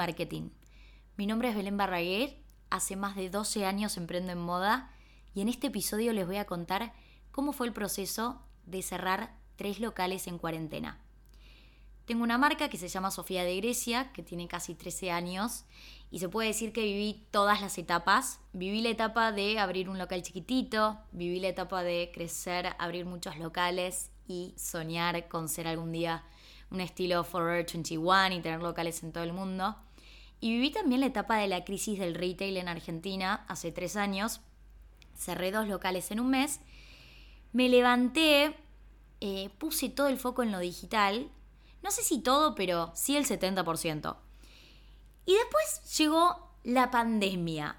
marketing. Mi nombre es Belén Barraguer, hace más de 12 años emprendo en moda y en este episodio les voy a contar cómo fue el proceso de cerrar tres locales en cuarentena. Tengo una marca que se llama Sofía de Grecia, que tiene casi 13 años, y se puede decir que viví todas las etapas. Viví la etapa de abrir un local chiquitito, viví la etapa de crecer, abrir muchos locales y soñar con ser algún día un estilo Forever 21 y tener locales en todo el mundo. Y viví también la etapa de la crisis del retail en Argentina hace tres años. Cerré dos locales en un mes. Me levanté, eh, puse todo el foco en lo digital no sé si todo, pero sí el 70%. Y después llegó la pandemia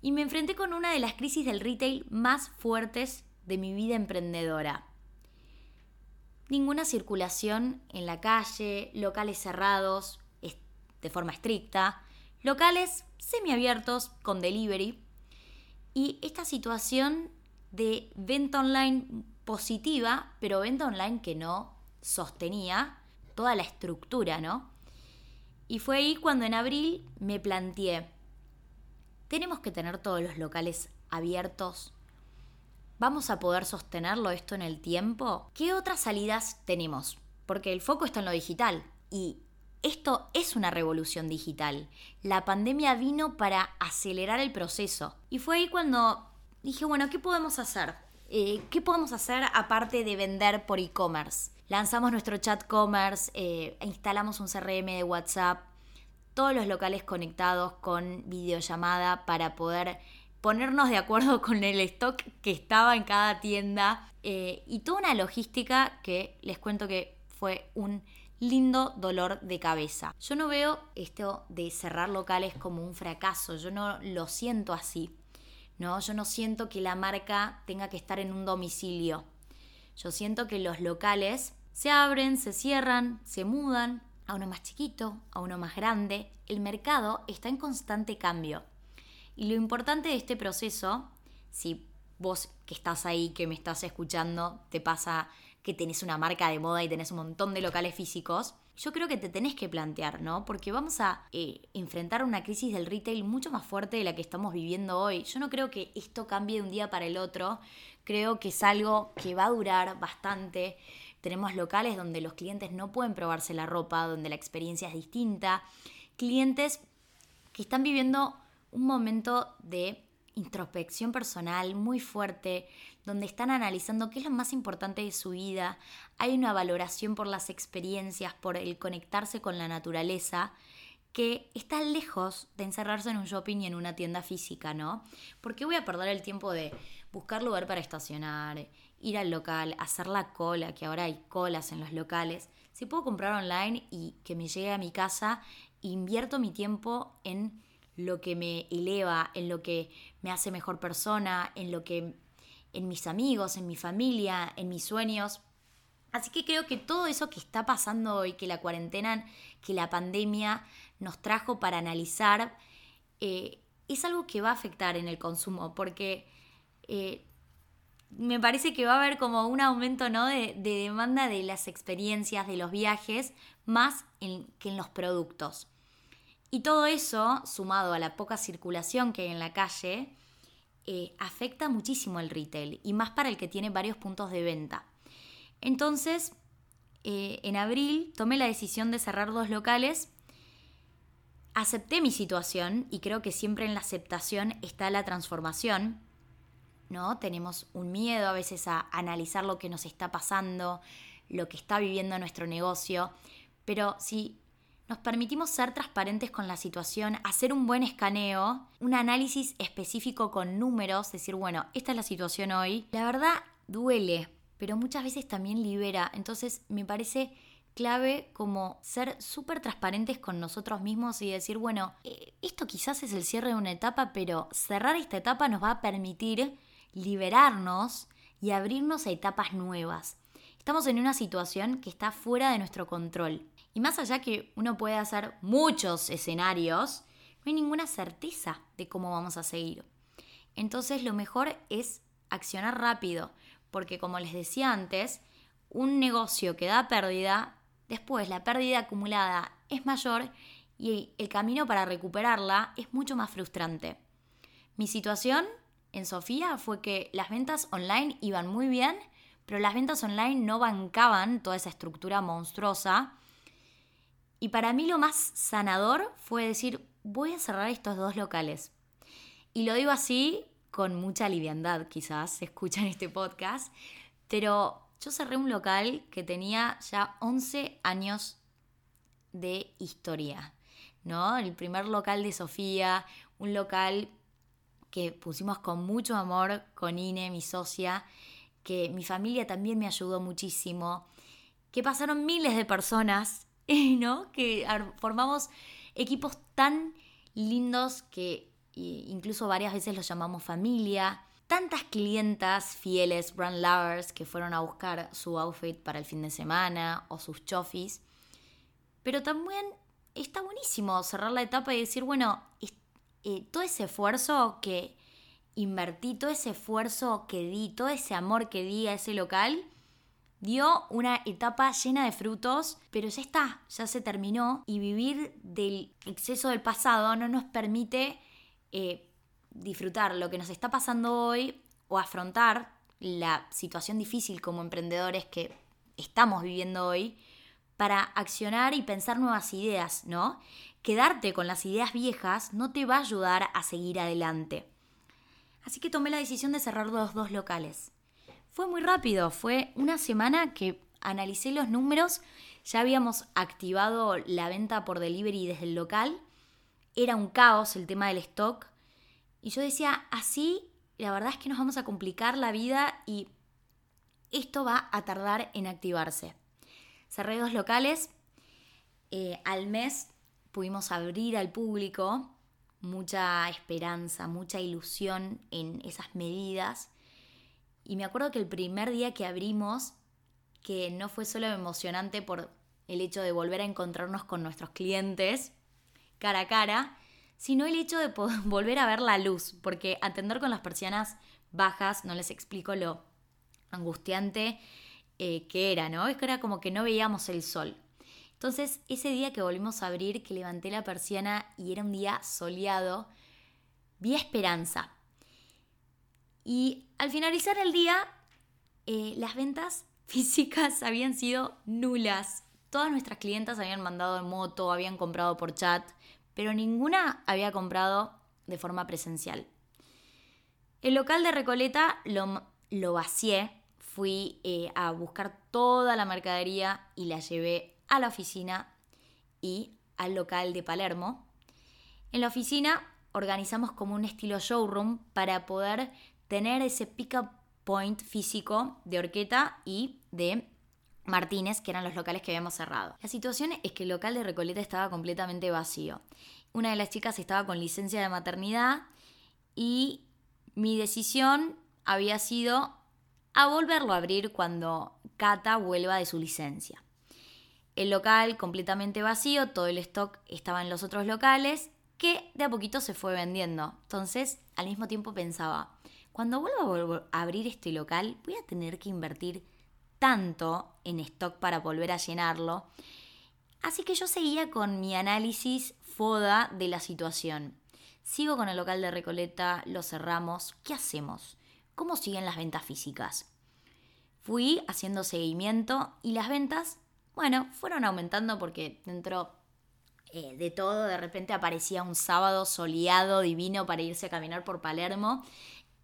y me enfrenté con una de las crisis del retail más fuertes de mi vida emprendedora. Ninguna circulación en la calle, locales cerrados de forma estricta, locales semiabiertos con delivery y esta situación de venta online positiva, pero venta online que no sostenía toda la estructura, ¿no? Y fue ahí cuando en abril me planteé, ¿tenemos que tener todos los locales abiertos? ¿Vamos a poder sostenerlo esto en el tiempo? ¿Qué otras salidas tenemos? Porque el foco está en lo digital y esto es una revolución digital. La pandemia vino para acelerar el proceso. Y fue ahí cuando dije, bueno, ¿qué podemos hacer? Eh, ¿Qué podemos hacer aparte de vender por e-commerce? Lanzamos nuestro chat commerce, eh, instalamos un CRM de WhatsApp, todos los locales conectados con videollamada para poder ponernos de acuerdo con el stock que estaba en cada tienda eh, y toda una logística que les cuento que fue un lindo dolor de cabeza. Yo no veo esto de cerrar locales como un fracaso, yo no lo siento así. No, yo no siento que la marca tenga que estar en un domicilio. Yo siento que los locales se abren, se cierran, se mudan a uno más chiquito, a uno más grande. El mercado está en constante cambio. Y lo importante de este proceso, si vos que estás ahí, que me estás escuchando, te pasa que tenés una marca de moda y tenés un montón de locales físicos, yo creo que te tenés que plantear, ¿no? Porque vamos a eh, enfrentar una crisis del retail mucho más fuerte de la que estamos viviendo hoy. Yo no creo que esto cambie de un día para el otro, creo que es algo que va a durar bastante. Tenemos locales donde los clientes no pueden probarse la ropa, donde la experiencia es distinta. Clientes que están viviendo un momento de introspección personal muy fuerte, donde están analizando qué es lo más importante de su vida. Hay una valoración por las experiencias, por el conectarse con la naturaleza, que está lejos de encerrarse en un shopping y en una tienda física, ¿no? Porque voy a perder el tiempo de buscar lugar para estacionar, ir al local, hacer la cola, que ahora hay colas en los locales. Si puedo comprar online y que me llegue a mi casa, invierto mi tiempo en lo que me eleva, en lo que me hace mejor persona, en lo que en mis amigos, en mi familia, en mis sueños. Así que creo que todo eso que está pasando hoy, que la cuarentena, que la pandemia nos trajo para analizar, eh, es algo que va a afectar en el consumo, porque eh, me parece que va a haber como un aumento ¿no? de, demanda de las experiencias, de los viajes, más que en los productos. Y todo eso, sumado a la poca circulación que hay en la calle, eh, afecta muchísimo el retail y más para el que tiene varios puntos de venta. Entonces, eh, en abril tomé la decisión de cerrar dos locales. Acepté mi situación y creo que siempre en la aceptación está la transformación. ¿no? Tenemos un miedo a veces a analizar lo que nos está pasando, lo que está viviendo nuestro negocio, pero si nos permitimos ser transparentes con la situación, hacer un buen escaneo, un análisis específico con números, decir, bueno, esta es la situación hoy, la verdad duele, pero muchas veces también libera, entonces me parece clave como ser súper transparentes con nosotros mismos y decir, bueno, eh, esto quizás es el cierre de una etapa, pero cerrar esta etapa nos va a permitir liberarnos y abrirnos a etapas nuevas. Estamos en una situación que está fuera de nuestro control. Y más allá que uno puede hacer muchos escenarios, no hay ninguna certeza de cómo vamos a seguir. Entonces lo mejor es accionar rápido, porque como les decía antes, un negocio que da pérdida, después la pérdida acumulada es mayor y el camino para recuperarla es mucho más frustrante. Mi situación en Sofía fue que las ventas online iban muy bien, pero las ventas online no bancaban toda esa estructura monstruosa. Y para mí lo más sanador fue decir, voy a cerrar estos dos locales. Y lo digo así con mucha liviandad, quizás se escucha en este podcast, pero yo cerré un local que tenía ya 11 años de historia, ¿no? El primer local de Sofía, un local que pusimos con mucho amor con Ine, mi socia, que mi familia también me ayudó muchísimo, que pasaron miles de personas, Que formamos equipos tan lindos que incluso varias veces los llamamos familia. Tantas clientas fieles, brand lovers, que fueron a buscar su outfit para el fin de semana o sus chofis. Pero también está buenísimo cerrar la etapa y decir, bueno, eh, todo ese esfuerzo que invertí, todo ese esfuerzo que di, todo ese amor que di a ese local, dio una etapa llena de frutos, pero ya está, ya se terminó y vivir del exceso del pasado no nos permite eh, disfrutar lo que nos está pasando hoy o afrontar la situación difícil como emprendedores que estamos viviendo hoy para accionar y pensar nuevas ideas, ¿no? Quedarte con las ideas viejas no te va a ayudar a seguir adelante. Así que tomé la decisión de cerrar los dos locales. Fue muy rápido, fue una semana que analicé los números, ya habíamos activado la venta por delivery desde el local, era un caos el tema del stock, y yo decía, así la verdad es que nos vamos a complicar la vida y esto va a tardar en activarse. Cerré dos locales. Eh, al mes pudimos abrir al público mucha esperanza, mucha ilusión en esas medidas. Y me acuerdo que el primer día que abrimos, que no fue solo emocionante por el hecho de volver a encontrarnos con nuestros clientes cara a cara, sino el hecho de volver a ver la luz, porque atender con las persianas bajas, no les explico lo angustiante eh, que era, ¿no? Es que era como que no veíamos el sol. Entonces, ese día que volvimos a abrir, que levanté la persiana y era un día soleado, vi esperanza. Y al finalizar el día, eh, las ventas físicas habían sido nulas. Todas nuestras clientas habían mandado en moto, habían comprado por chat, pero ninguna había comprado de forma presencial. El local de Recoleta lo, lo vacié fui eh, a buscar toda la mercadería y la llevé a la oficina y al local de Palermo. En la oficina organizamos como un estilo showroom para poder tener ese pick-up point físico de Orqueta y de Martínez, que eran los locales que habíamos cerrado. La situación es que el local de Recoleta estaba completamente vacío. Una de las chicas estaba con licencia de maternidad y mi decisión había sido a volverlo a abrir cuando Cata vuelva de su licencia. El local completamente vacío, todo el stock estaba en los otros locales que de a poquito se fue vendiendo. Entonces, al mismo tiempo pensaba, cuando vuelva a abrir este local, voy a tener que invertir tanto en stock para volver a llenarlo. Así que yo seguía con mi análisis foda de la situación. Sigo con el local de Recoleta, lo cerramos. ¿Qué hacemos? ¿Cómo siguen las ventas físicas? Fui haciendo seguimiento y las ventas, bueno, fueron aumentando porque dentro eh, de todo de repente aparecía un sábado soleado, divino para irse a caminar por Palermo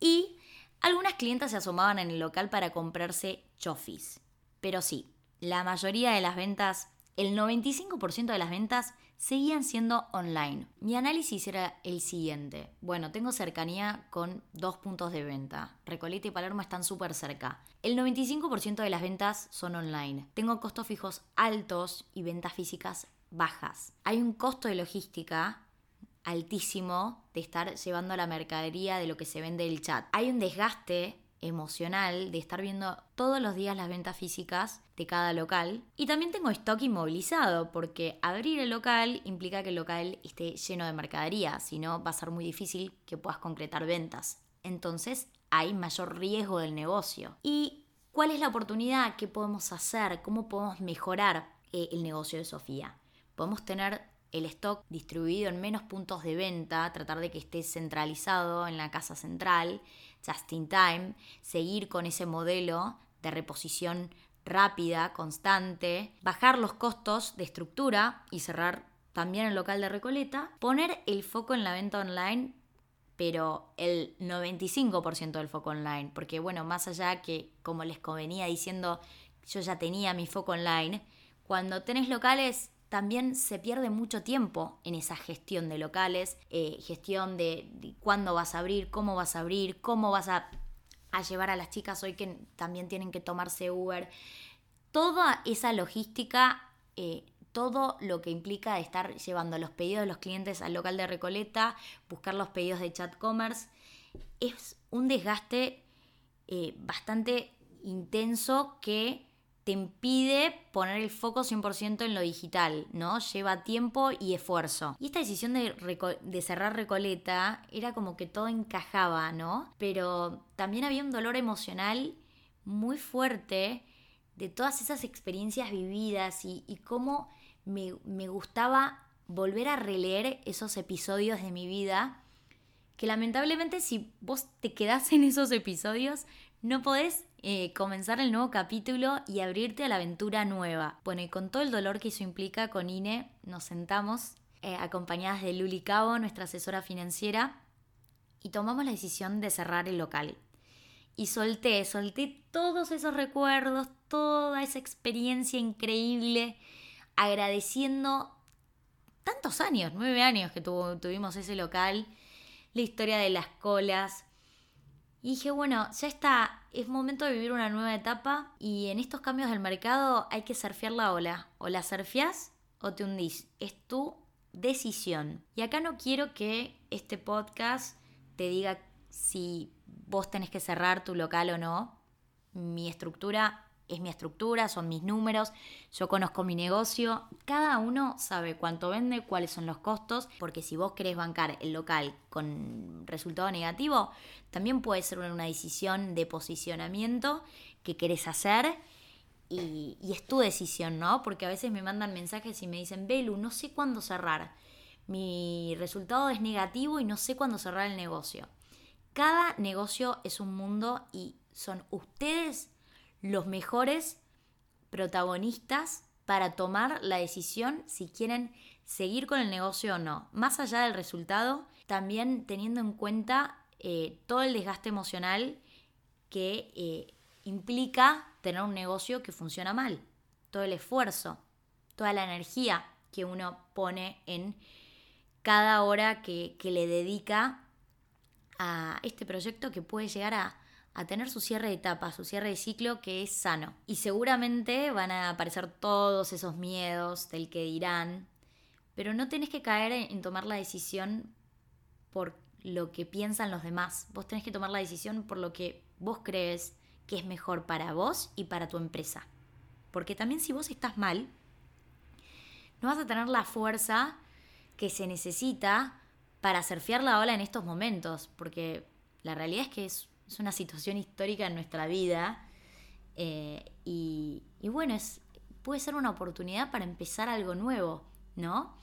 y algunas clientas se asomaban en el local para comprarse chofis. Pero sí, la mayoría de las ventas, el 95% de las ventas seguían siendo online. Mi análisis era el siguiente. Bueno, tengo cercanía con dos puntos de venta. Recoleta y Palermo están súper cerca. El 95% de las ventas son online. Tengo costos fijos altos y ventas físicas bajas. Hay un costo de logística altísimo de estar llevando la mercadería de lo que se vende el chat. Hay un desgaste emocional de estar viendo todos los días las ventas físicas de cada local. Y también tengo stock inmovilizado, porque abrir el local implica que el local esté lleno de mercadería, si no va a ser muy difícil que puedas concretar ventas. Entonces hay mayor riesgo del negocio. ¿Y cuál es la oportunidad? ¿Qué podemos hacer? ¿Cómo podemos mejorar eh, el negocio de Sofía? Podemos tener el stock distribuido en menos puntos de venta, tratar de que esté centralizado en la casa central, just in time, seguir con ese modelo de reposición rápida, constante, bajar los costos de estructura y cerrar también el local de Recoleta, poner el foco en la venta online, pero el 95% del foco online, porque bueno, más allá que como les convenía diciendo, yo ya tenía mi foco online, cuando tenés locales también se pierde mucho tiempo en esa gestión de locales, eh, gestión de, cuándo vas a abrir, cómo vas a abrir, cómo vas a, llevar a las chicas hoy que también tienen que tomarse Uber. Toda esa logística, eh, todo lo que implica estar llevando los pedidos de los clientes al local de Recoleta, buscar los pedidos de chat commerce, es un desgaste eh, bastante intenso que te impide poner el foco 100% en lo digital, ¿no? Lleva tiempo y esfuerzo. Y esta decisión de, cerrar Recoleta era como que todo encajaba, ¿no? Pero también había un dolor emocional muy fuerte de todas esas experiencias vividas y, cómo me, me gustaba volver a releer esos episodios de mi vida que lamentablemente si vos te quedás en esos episodios no podés eh, comenzar el nuevo capítulo y abrirte a la aventura nueva. Bueno, y con todo el dolor que eso implica, con INE nos sentamos eh, acompañadas de Luli Cabo, nuestra asesora financiera, y tomamos la decisión de cerrar el local. Y solté, solté todos esos recuerdos, toda esa experiencia increíble, agradeciendo tantos años, nueve años que tuvimos ese local, la historia de las colas, y dije, bueno, ya está, es momento de vivir una nueva etapa y en estos cambios del mercado hay que surfear la ola. O la surfeás o te hundís. Es tu decisión. Y acá no quiero que este podcast te diga si vos tenés que cerrar tu local o no. Mi estructura es mi estructura, son mis números, yo conozco mi negocio, cada uno sabe cuánto vende, cuáles son los costos, porque si vos querés bancar el local con resultado negativo, también puede ser una decisión de posicionamiento que querés hacer y, es tu decisión, ¿no? Porque a veces me mandan mensajes y me dicen, Belu, no sé cuándo cerrar, mi resultado es negativo y no sé cuándo cerrar el negocio. Cada negocio es un mundo y son ustedes los mejores protagonistas para tomar la decisión si quieren seguir con el negocio o no. Más allá del resultado, también teniendo en cuenta eh, todo el desgaste emocional que eh, implica tener un negocio que funciona mal, todo el esfuerzo, toda la energía que uno pone en cada hora que le dedica a este proyecto que puede llegar a, a tener su cierre de etapa, su cierre de ciclo que es sano. Y seguramente van a aparecer todos esos miedos del que dirán, pero no tenés que caer en tomar la decisión por lo que piensan los demás. Vos tenés que tomar la decisión por lo que vos crees que es mejor para vos y para tu empresa. Porque también si vos estás mal, no vas a tener la fuerza que se necesita para surfear la ola en estos momentos, porque la realidad es que es es una situación histórica en nuestra vida eh, y, bueno, es, puede ser una oportunidad para empezar algo nuevo, ¿no?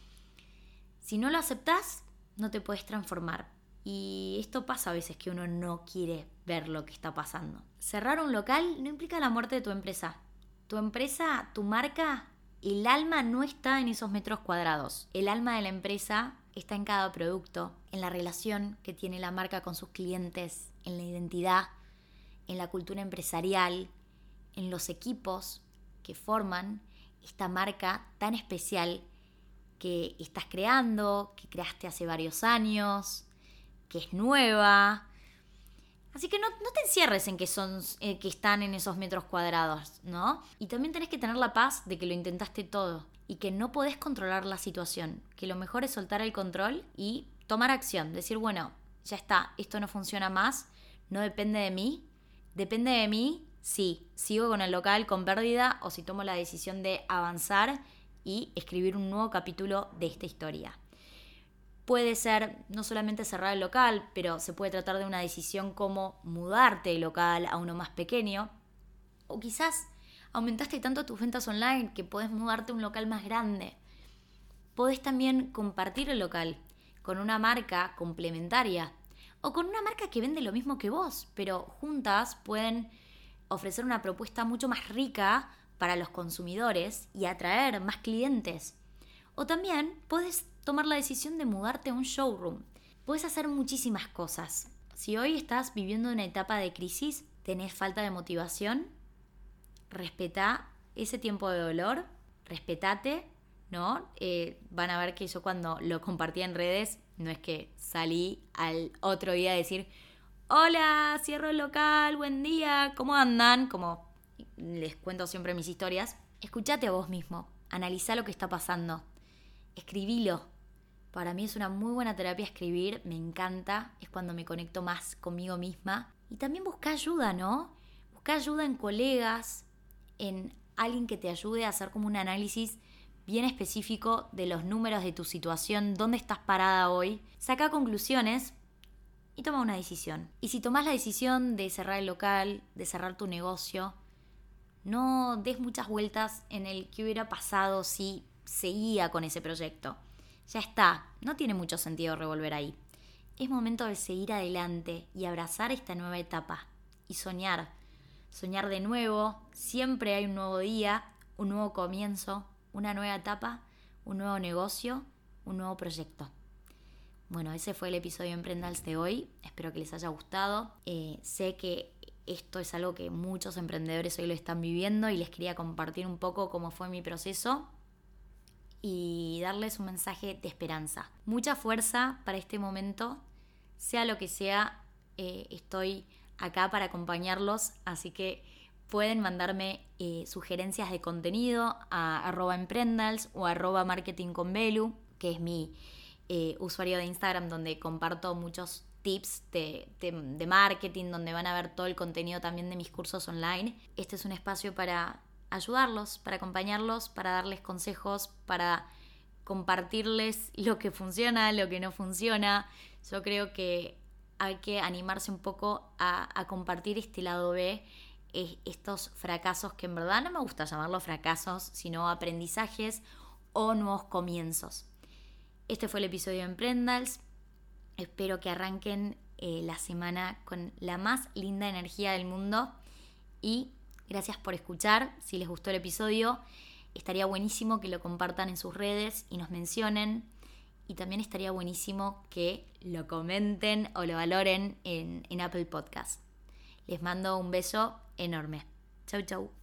Si no lo aceptás, no te puedes transformar. Y esto pasa a veces que uno no quiere ver lo que está pasando. Cerrar un local no implica la muerte de tu empresa. Tu empresa, tu marca, el alma no está en esos metros cuadrados. El alma de la empresa está en cada producto, en la relación que tiene la marca con sus clientes, en la identidad, en la cultura empresarial, en los equipos que forman esta marca tan especial que estás creando, que creaste hace varios años, que es nueva. Así que no, te encierres en que, son, eh, que están en esos metros cuadrados, ¿no? Y también tenés que tener la paz de que lo intentaste todo y que no podés controlar la situación, que lo mejor es soltar el control y tomar acción, decir, bueno, ya está, esto no funciona más, no depende de mí, depende de mí si sigo con el local con pérdida o si tomo la decisión de avanzar y escribir un nuevo capítulo de esta historia. Puede ser no solamente cerrar el local, pero se puede tratar de una decisión como mudarte de local a uno más pequeño o quizás aumentaste tanto tus ventas online que puedes mudarte a un local más grande. podés también compartir el local con una marca complementaria o con una marca que vende lo mismo que vos, pero juntas pueden ofrecer una propuesta mucho más rica para los consumidores y atraer más clientes. O también puedes tomar la decisión de mudarte a un showroom. Puedes hacer muchísimas cosas. Si hoy estás viviendo una etapa de crisis, tenés falta de motivación, respetá ese tiempo de dolor, respetate, ¿no? Eh, van a ver que yo cuando lo compartí en redes, no es que salí al otro día a decir, hola, cierro el local, buen día, ¿cómo andan? Como les cuento siempre mis historias. Escuchate a vos mismo, analiza lo que está pasando, escribilo. Para mí es una muy buena terapia escribir, me encanta, es cuando me conecto más conmigo misma. Y también busca ayuda, ¿no? Busca ayuda en colegas, en alguien que te ayude a hacer como un análisis bien específico de los números de tu situación, dónde estás parada hoy. Saca conclusiones y toma una decisión. Y si tomas la decisión de cerrar el local, de cerrar tu negocio, no des muchas vueltas en el que hubiera pasado si seguía con ese proyecto. Ya está, no tiene mucho sentido revolver ahí. Es momento de seguir adelante y abrazar esta nueva etapa y soñar. Soñar de nuevo, siempre hay un nuevo día, un nuevo comienzo, una nueva etapa, un nuevo negocio, un nuevo proyecto. Bueno, ese fue el episodio Emprendals de hoy. Espero que les haya gustado. Eh, sé que esto es algo que muchos emprendedores hoy lo están viviendo y les quería compartir un poco cómo fue mi proceso y darles un mensaje de esperanza. Mucha fuerza para este momento, sea lo que sea, eh, estoy acá para acompañarlos, así que pueden mandarme eh, sugerencias de contenido a emprendals o arroba marketing con Belu, que es mi eh, usuario de Instagram donde comparto muchos tips de, de, marketing, donde van a ver todo el contenido también de mis cursos online. Este es un espacio para ayudarlos, para acompañarlos, para darles consejos, para compartirles lo que funciona, lo que no funciona. Yo creo que hay que animarse un poco a, a compartir este lado B, estos fracasos que en verdad no me gusta llamarlos fracasos, sino aprendizajes o nuevos comienzos. Este fue el episodio de Emprendals. Espero que arranquen eh, la semana con la más linda energía del mundo y gracias por escuchar. Si les gustó el episodio, estaría buenísimo que lo compartan en sus redes y nos mencionen. Y también estaría buenísimo que lo comenten o lo valoren en, en Apple Podcast. Les mando un beso enorme. Chau, chau.